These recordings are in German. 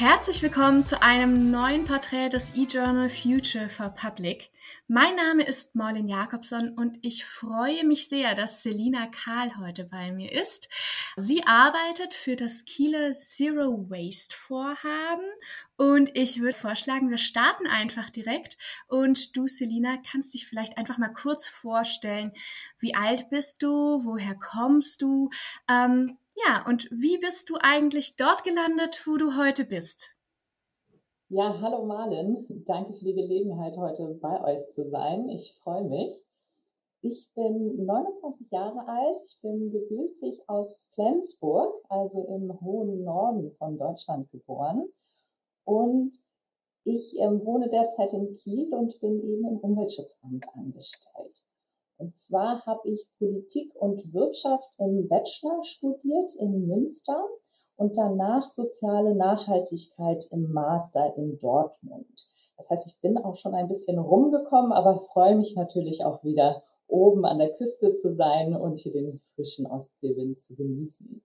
Herzlich willkommen zu einem neuen Porträt des eJournal Future for Public. Mein Name ist Marlin Jakobson und ich freue mich sehr, dass Selina Karl heute bei mir ist. Sie arbeitet für das Kieler Zero Waste Vorhaben und ich würde vorschlagen, wir starten einfach direkt und du, Selina, kannst dich vielleicht einfach mal kurz vorstellen. Wie alt bist du? Woher kommst du? Ähm, ja, und wie bist du eigentlich dort gelandet, wo du heute bist? Ja, hallo Marlin. Danke für die Gelegenheit, heute bei euch zu sein. Ich freue mich. Ich bin 29 Jahre alt. Ich bin gebürtig aus Flensburg, also im hohen Norden von Deutschland geboren. Und ich ähm, wohne derzeit in Kiel und bin eben im Umweltschutzamt angestellt. Und zwar habe ich Politik und Wirtschaft im Bachelor studiert in Münster und danach soziale Nachhaltigkeit im Master in Dortmund. Das heißt, ich bin auch schon ein bisschen rumgekommen, aber freue mich natürlich auch wieder oben an der Küste zu sein und hier den frischen Ostseewind zu genießen.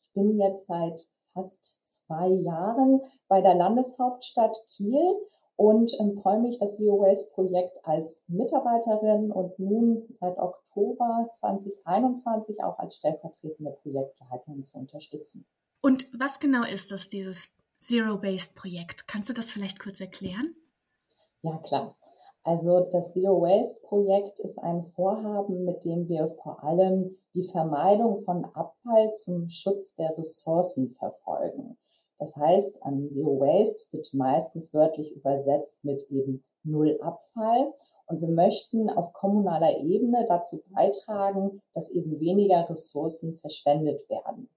Ich bin jetzt seit fast zwei Jahren bei der Landeshauptstadt Kiel und ähm, freue mich, das Zero Waste Projekt als Mitarbeiterin und nun seit Oktober 2021 auch als stellvertretende Projektleiterin zu unterstützen. Und was genau ist das, dieses Zero Waste Projekt? Kannst du das vielleicht kurz erklären? Ja, klar. Also das Zero Waste Projekt ist ein Vorhaben, mit dem wir vor allem die Vermeidung von Abfall zum Schutz der Ressourcen verfolgen. Das heißt, an Zero Waste wird meistens wörtlich übersetzt mit eben Null Abfall. Und wir möchten auf kommunaler Ebene dazu beitragen, dass eben weniger Ressourcen verschwendet werden.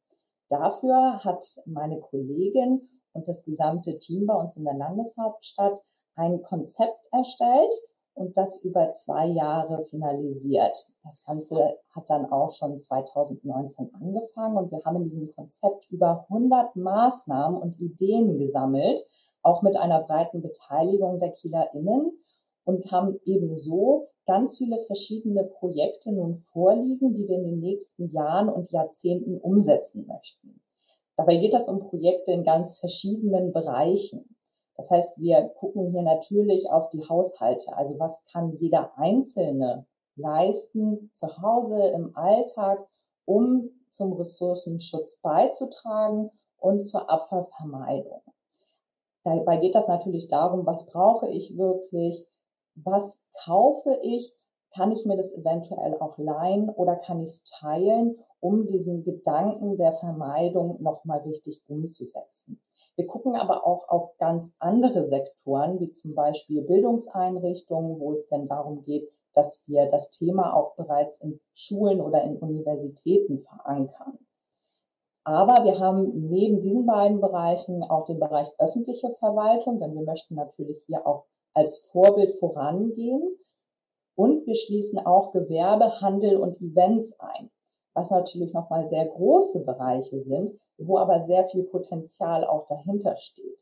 Dafür hat meine Kollegin und das gesamte Team bei uns in der Landeshauptstadt ein Konzept erstellt, und das über zwei Jahre finalisiert. Das Ganze hat dann auch schon 2019 angefangen und wir haben in diesem Konzept über 100 Maßnahmen und Ideen gesammelt, auch mit einer breiten Beteiligung der KielerInnen und haben ebenso ganz viele verschiedene Projekte nun vorliegen, die wir in den nächsten Jahren und Jahrzehnten umsetzen möchten. Dabei geht es um Projekte in ganz verschiedenen Bereichen. Das heißt, wir gucken hier natürlich auf die Haushalte. Also was kann jeder Einzelne leisten zu Hause im Alltag, um zum Ressourcenschutz beizutragen und zur Abfallvermeidung. Dabei geht das natürlich darum, was brauche ich wirklich, was kaufe ich, kann ich mir das eventuell auch leihen oder kann ich es teilen, um diesen Gedanken der Vermeidung nochmal richtig umzusetzen. Wir gucken aber auch auf ganz andere Sektoren, wie zum Beispiel Bildungseinrichtungen, wo es denn darum geht, dass wir das Thema auch bereits in Schulen oder in Universitäten verankern. Aber wir haben neben diesen beiden Bereichen auch den Bereich öffentliche Verwaltung, denn wir möchten natürlich hier auch als Vorbild vorangehen. Und wir schließen auch Gewerbe, Handel und Events ein, was natürlich nochmal sehr große Bereiche sind, wo aber sehr viel Potenzial auch dahinter steht.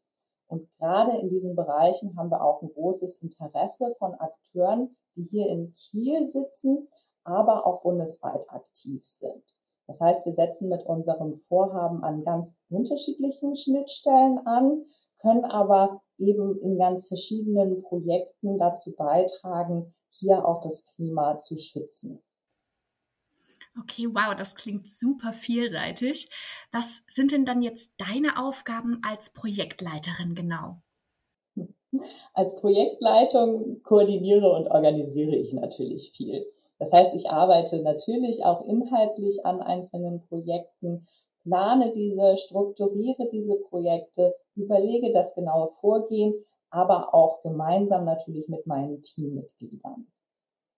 Und gerade in diesen Bereichen haben wir auch ein großes Interesse von Akteuren, die hier in Kiel sitzen, aber auch bundesweit aktiv sind. Das heißt, wir setzen mit unserem Vorhaben an ganz unterschiedlichen Schnittstellen an, können aber eben in ganz verschiedenen Projekten dazu beitragen, hier auch das Klima zu schützen. Okay, wow, das klingt super vielseitig. Was sind denn dann jetzt deine Aufgaben als Projektleiterin genau? Als Projektleitung koordiniere und organisiere ich natürlich viel. Das heißt, ich arbeite natürlich auch inhaltlich an einzelnen Projekten, plane diese, strukturiere diese Projekte, überlege das genaue Vorgehen, aber auch gemeinsam natürlich mit meinen Teammitgliedern.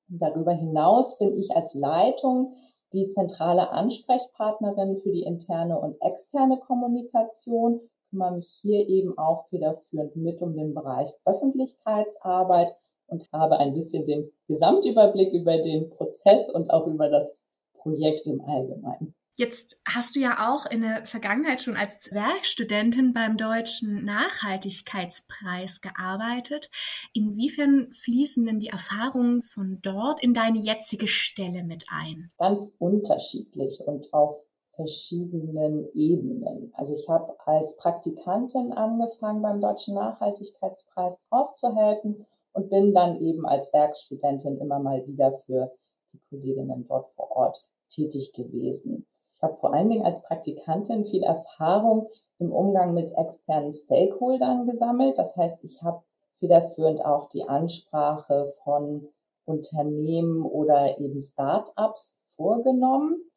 Darüber hinaus bin ich als Leitung die zentrale Ansprechpartnerin für die interne und externe Kommunikation, kümmere mich hier eben auch federführend mit um den Bereich Öffentlichkeitsarbeit und habe ein bisschen den Gesamtüberblick über den Prozess und auch über das Projekt im Allgemeinen. Jetzt hast du ja auch in der Vergangenheit schon als Werkstudentin beim Deutschen Nachhaltigkeitspreis gearbeitet. Inwiefern fließen denn die Erfahrungen von dort in deine jetzige Stelle mit ein? Ganz unterschiedlich und auf verschiedenen Ebenen. Also ich habe als Praktikantin angefangen, beim Deutschen Nachhaltigkeitspreis auszuhelfen und bin dann eben als Werkstudentin immer mal wieder für die Kolleginnen dort vor Ort tätig gewesen. Ich habe vor allen Dingen als Praktikantin viel Erfahrung im Umgang mit externen Stakeholdern gesammelt. Das heißt, ich habe federführend auch die Ansprache von Unternehmen oder eben Start-ups vorgenommen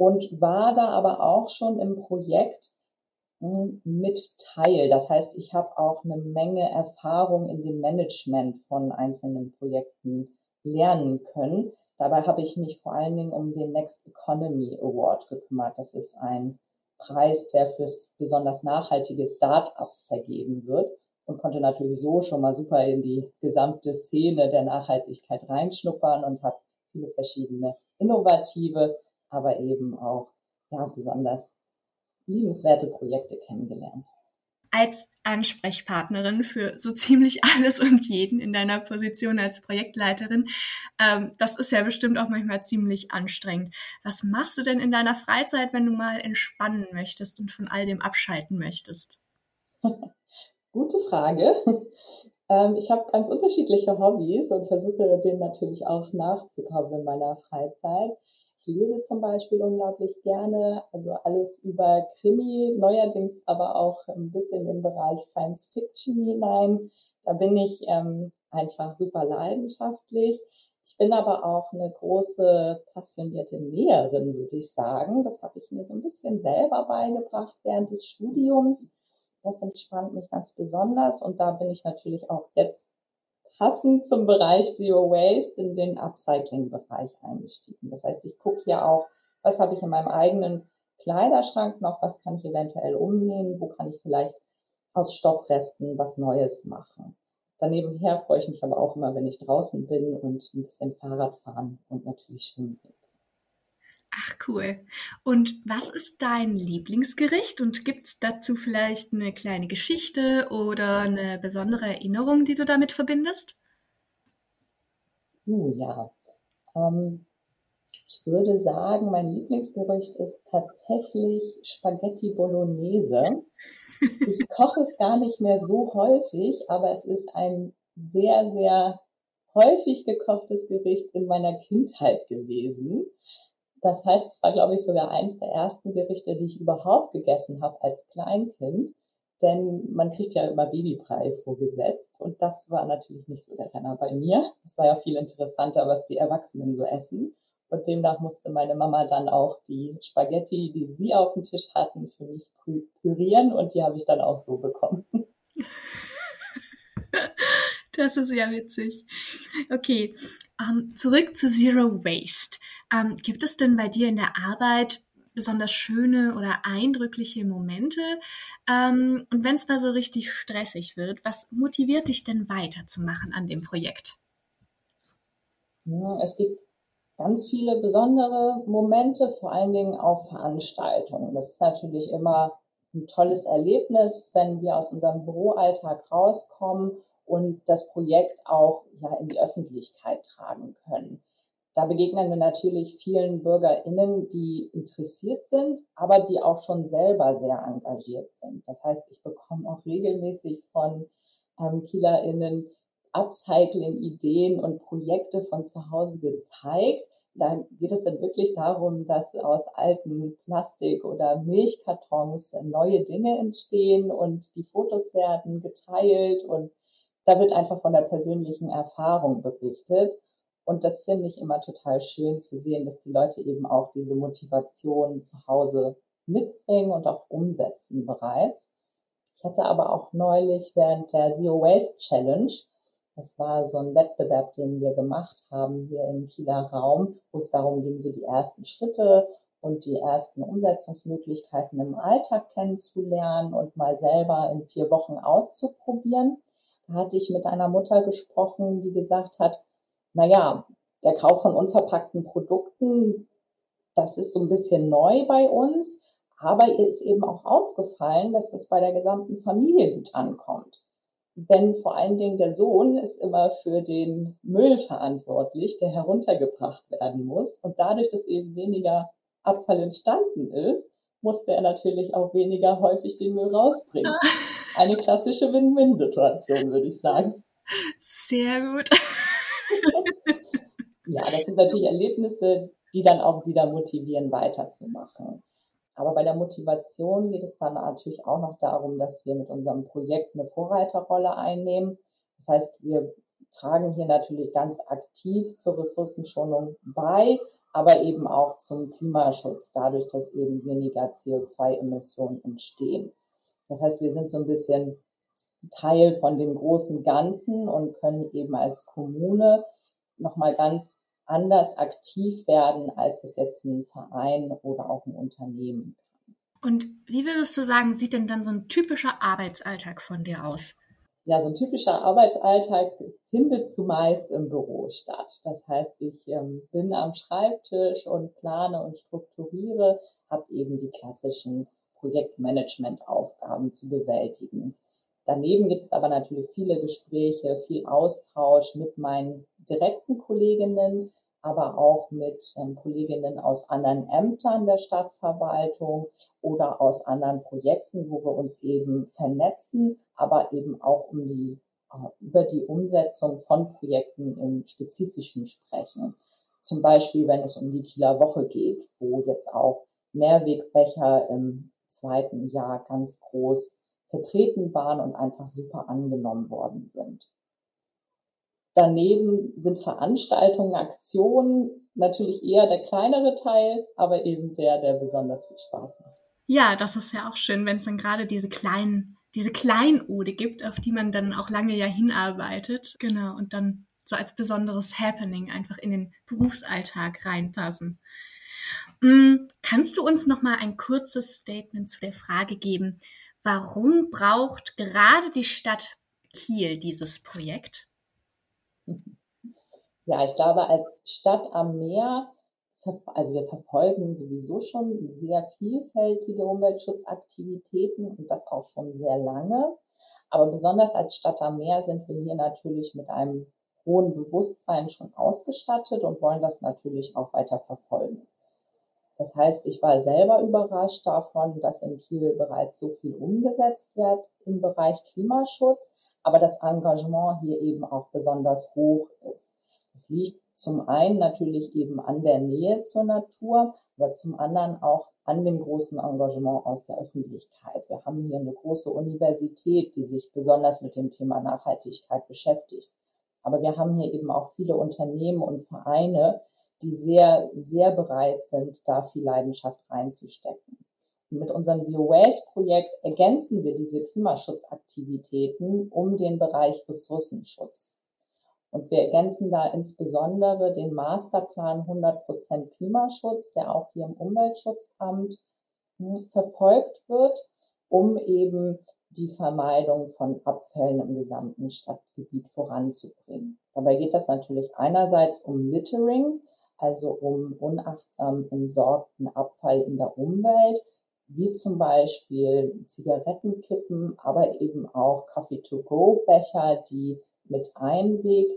und war da aber auch schon im Projekt hm, mit Teil. Das heißt, ich habe auch eine Menge Erfahrung in dem Management von einzelnen Projekten lernen können. Dabei habe ich mich vor allen Dingen um den Next Economy Award gekümmert. Das ist ein Preis, der fürs besonders nachhaltige Start-ups vergeben wird und konnte natürlich so schon mal super in die gesamte Szene der Nachhaltigkeit reinschnuppern und habe viele verschiedene innovative aber eben auch ja, besonders liebenswerte Projekte kennengelernt. Als Ansprechpartnerin für so ziemlich alles und jeden in deiner Position als Projektleiterin, ähm, das ist ja bestimmt auch manchmal ziemlich anstrengend. Was machst du denn in deiner Freizeit, wenn du mal entspannen möchtest und von all dem abschalten möchtest? Gute Frage. Ähm, ich habe ganz unterschiedliche Hobbys und versuche denen natürlich auch nachzukommen in meiner Freizeit. Ich lese zum Beispiel unglaublich gerne, also alles über Krimi, neuerdings aber auch ein bisschen im Bereich Science Fiction hinein. Da bin ich ähm, einfach super leidenschaftlich. Ich bin aber auch eine große passionierte Näherin, würde ich sagen. Das habe ich mir so ein bisschen selber beigebracht während des Studiums. Das entspannt mich ganz besonders und da bin ich natürlich auch jetzt passend zum Bereich Zero Waste in den Upcycling-Bereich eingestiegen. Das heißt, ich gucke hier auch, was habe ich in meinem eigenen Kleiderschrank noch, was kann ich eventuell umnehmen, wo kann ich vielleicht aus Stoffresten was Neues machen. Daneben her freue ich mich aber auch immer, wenn ich draußen bin und ein bisschen Fahrrad fahren und natürlich schwimmen bin. Ach cool. Und was ist dein Lieblingsgericht? Und gibt es dazu vielleicht eine kleine Geschichte oder eine besondere Erinnerung, die du damit verbindest? Uh, ja. Ähm, ich würde sagen, mein Lieblingsgericht ist tatsächlich Spaghetti Bolognese. Ich koche es gar nicht mehr so häufig, aber es ist ein sehr, sehr häufig gekochtes Gericht in meiner Kindheit gewesen. Das heißt, es war, glaube ich, sogar eins der ersten Gerichte, die ich überhaupt gegessen habe als Kleinkind. Denn man kriegt ja immer Babybrei vorgesetzt. Und das war natürlich nicht so der Renner bei mir. Es war ja viel interessanter, was die Erwachsenen so essen. Und demnach musste meine Mama dann auch die Spaghetti, die sie auf dem Tisch hatten, für mich pürieren. Und die habe ich dann auch so bekommen. Das ist ja witzig. Okay, um, ähm, zurück zu Zero Waste. Um, ähm, gibt es denn bei dir in der Arbeit besonders schöne oder eindrückliche Momente? Um, ähm, und wenn es mal so richtig stressig wird, was motiviert dich denn weiterzumachen an dem Projekt? Es gibt ganz viele besondere Momente, vor allen Dingen auf Veranstaltungen. Das ist natürlich immer ein tolles Erlebnis, wenn wir aus unserem Büroalltag rauskommen und das Projekt auch ja, in die Öffentlichkeit tragen können. Da begegnen wir natürlich vielen BürgerInnen, die interessiert sind, aber die auch schon selber sehr engagiert sind. Das heißt, ich bekomme auch regelmäßig von ähm, KielerInnen Upcycling-Ideen und Projekte von zu Hause gezeigt. Da geht es dann wirklich darum, dass aus alten Plastik- oder Milchkartons neue Dinge entstehen und die Fotos werden geteilt und da wird einfach von der persönlichen Erfahrung berichtet. Und das finde ich immer total schön zu sehen, dass die Leute eben auch diese Motivation zu Hause mitbringen und auch umsetzen bereits. Ich hatte aber auch neulich während der Zero Waste Challenge, das war so ein Wettbewerb, den wir gemacht haben hier im Kieler Raum, wo es darum ging, so die ersten Schritte und die ersten Umsetzungsmöglichkeiten im Alltag kennenzulernen und mal selber in vier Wochen auszuprobieren hatte ich mit einer Mutter gesprochen, die gesagt hat, na ja, der Kauf von unverpackten Produkten, das ist so ein bisschen neu bei uns, aber ihr ist eben auch aufgefallen, dass das bei der gesamten Familie gut ankommt. Denn vor allen Dingen der Sohn ist immer für den Müll verantwortlich, der heruntergebracht werden muss. Und dadurch, dass eben weniger Abfall entstanden ist, musste er natürlich auch weniger häufig den Müll rausbringen. Eine klassische Win-Win-Situation, würde ich sagen. Sehr gut. ja, das sind natürlich Erlebnisse, die dann auch wieder motivieren, weiterzumachen. Aber bei der Motivation geht es dann natürlich auch noch darum, dass wir mit unserem Projekt eine Vorreiterrolle einnehmen. Das heißt, wir tragen hier natürlich ganz aktiv zur Ressourcenschonung bei, aber eben auch zum Klimaschutz, dadurch, dass eben weniger CO2-Emissionen entstehen. Das heißt, wir sind so ein bisschen Teil von dem großen Ganzen und können eben als Kommune nochmal ganz anders aktiv werden, als es jetzt ein Verein oder auch ein Unternehmen kann. Und wie würdest du sagen, sieht denn dann so ein typischer Arbeitsalltag von dir aus? Ja, so ein typischer Arbeitsalltag findet zumeist im Büro statt. Das heißt, ich ähm, bin am Schreibtisch und plane und strukturiere, habe eben die klassischen Projektmanagement-Aufgaben zu bewältigen. Daneben gibt es aber natürlich viele Gespräche, viel Austausch mit meinen direkten Kolleginnen, aber auch mit ähm, Kolleginnen aus anderen Ämtern der Stadtverwaltung oder aus anderen Projekten, wo wir uns eben vernetzen, aber eben auch um die, äh, über die Umsetzung von Projekten im Spezifischen sprechen. Zum Beispiel, wenn es um die Kieler Woche geht, wo jetzt auch Mehrwegbecher im zweiten Jahr ganz groß vertreten waren und einfach super angenommen worden sind. Daneben sind Veranstaltungen, Aktionen natürlich eher der kleinere Teil, aber eben der, der besonders viel Spaß macht. Ja, das ist ja auch schön, wenn es dann gerade diese kleinen, diese Kleinode gibt, auf die man dann auch lange ja hinarbeitet. Genau, und dann so als besonderes Happening einfach in den Berufsalltag reinpassen. Mm, kannst du uns noch mal ein kurzes Statement zu der Frage geben, warum braucht gerade die Stadt Kiel dieses Projekt? Ja, ich glaube, als Stadt am Meer, also wir verfolgen sowieso schon sehr vielfältige Umweltschutzaktivitäten und das auch schon sehr lange. Aber besonders als Stadt am Meer sind wir hier natürlich mit einem hohen Bewusstsein schon ausgestattet und wollen das natürlich auch weiter verfolgen. Das heißt, ich war selber überrascht davon, dass in Kiel bereits so viel umgesetzt wird im Bereich Klimaschutz aber das Engagement hier eben auch besonders hoch ist. Es liegt zum einen natürlich eben an der Nähe zur Natur, aber zum anderen auch an dem großen Engagement aus der Öffentlichkeit. Wir haben hier eine große Universität, die sich besonders mit dem Thema Nachhaltigkeit beschäftigt. Aber wir haben hier eben auch viele Unternehmen und Vereine, die sehr, sehr bereit sind, da viel Leidenschaft reinzustecken. Mit unserem Zero Waste Projekt ergänzen wir diese Klimaschutzaktivitäten um den Bereich Ressourcenschutz. Und wir ergänzen da insbesondere den Masterplan 100% Klimaschutz, der auch hier im Umweltschutzamt hm, verfolgt wird, um eben die Vermeidung von Abfällen im gesamten Stadtgebiet voranzubringen. Dabei geht das natürlich einerseits um Littering, also um unachtsam entsorgten Abfall in der Umwelt, wie zum Beispiel Zigarettenkippen, aber eben auch Coffee-to-go-Becher, die mit Einweg,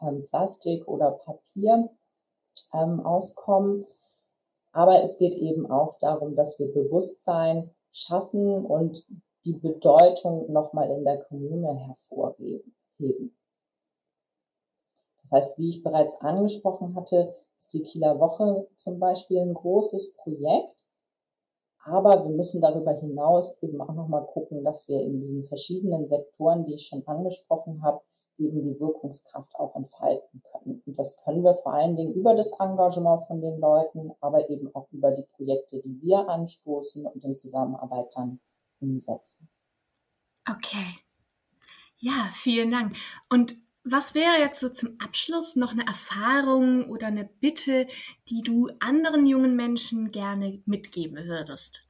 ähm, Plastik oder Papier ähm, auskommen. Aber es geht eben auch darum, dass wir Bewusstsein schaffen und die Bedeutung nochmal in der Kommune hervorheben. Das heißt, wie ich bereits angesprochen hatte, ist die Kieler Woche zum Beispiel ein großes Projekt, aber wir müssen darüber hinaus eben auch nochmal gucken, dass wir in diesen verschiedenen Sektoren, die ich schon angesprochen habe, eben die Wirkungskraft auch entfalten können. Und das können wir vor allen Dingen über das Engagement von den Leuten, aber eben auch über die Projekte, die wir anstoßen und in Zusammenarbeit dann umsetzen. Okay. Ja, vielen Dank. Und was wäre jetzt so zum Abschluss noch eine Erfahrung oder eine Bitte, die du anderen jungen Menschen gerne mitgeben würdest?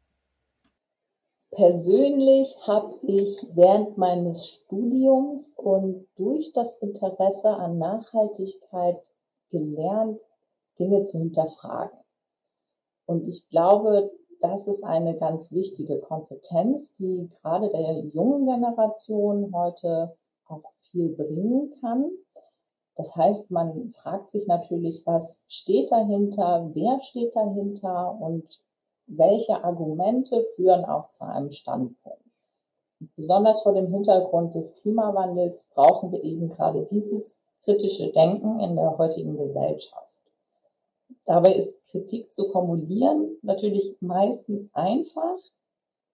Persönlich habe ich während meines Studiums und durch das Interesse an Nachhaltigkeit gelernt, Dinge zu hinterfragen. Und ich glaube, das ist eine ganz wichtige Kompetenz, die gerade der jungen Generation heute viel bringen kann. Das heißt, man fragt sich natürlich, was steht dahinter, wer steht dahinter und welche Argumente führen auch zu einem Standpunkt. Besonders vor dem Hintergrund des Klimawandels brauchen wir eben gerade dieses kritische Denken in der heutigen Gesellschaft. Dabei ist Kritik zu formulieren natürlich meistens einfach.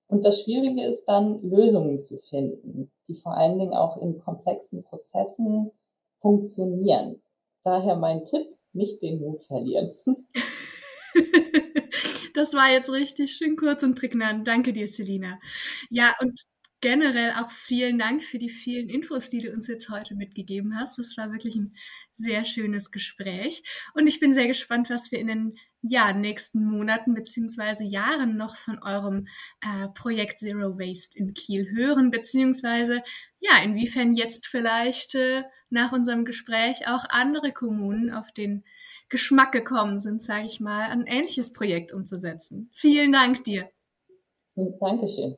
Und das Schwierige ist dann, Lösungen zu finden, die vor allen Dingen auch in komplexen Prozessen funktionieren. Daher mein Tipp, nicht den Mut verlieren. Das war jetzt richtig schön kurz und prägnant. Danke dir, Selina. Ja, und generell auch vielen Dank für die vielen Infos, die du uns jetzt heute mitgegeben hast. Das war wirklich ein sehr schönes Gespräch. Und ich bin sehr gespannt, was wir in den ja, nächsten Monaten beziehungsweise Jahren noch von eurem äh, Projekt Zero Waste in Kiel hören, beziehungsweise ja, inwiefern jetzt vielleicht äh, nach unserem Gespräch auch andere Kommunen auf den Geschmack gekommen sind, sage ich mal, ein ähnliches Projekt umzusetzen. Vielen Dank dir. Dankeschön.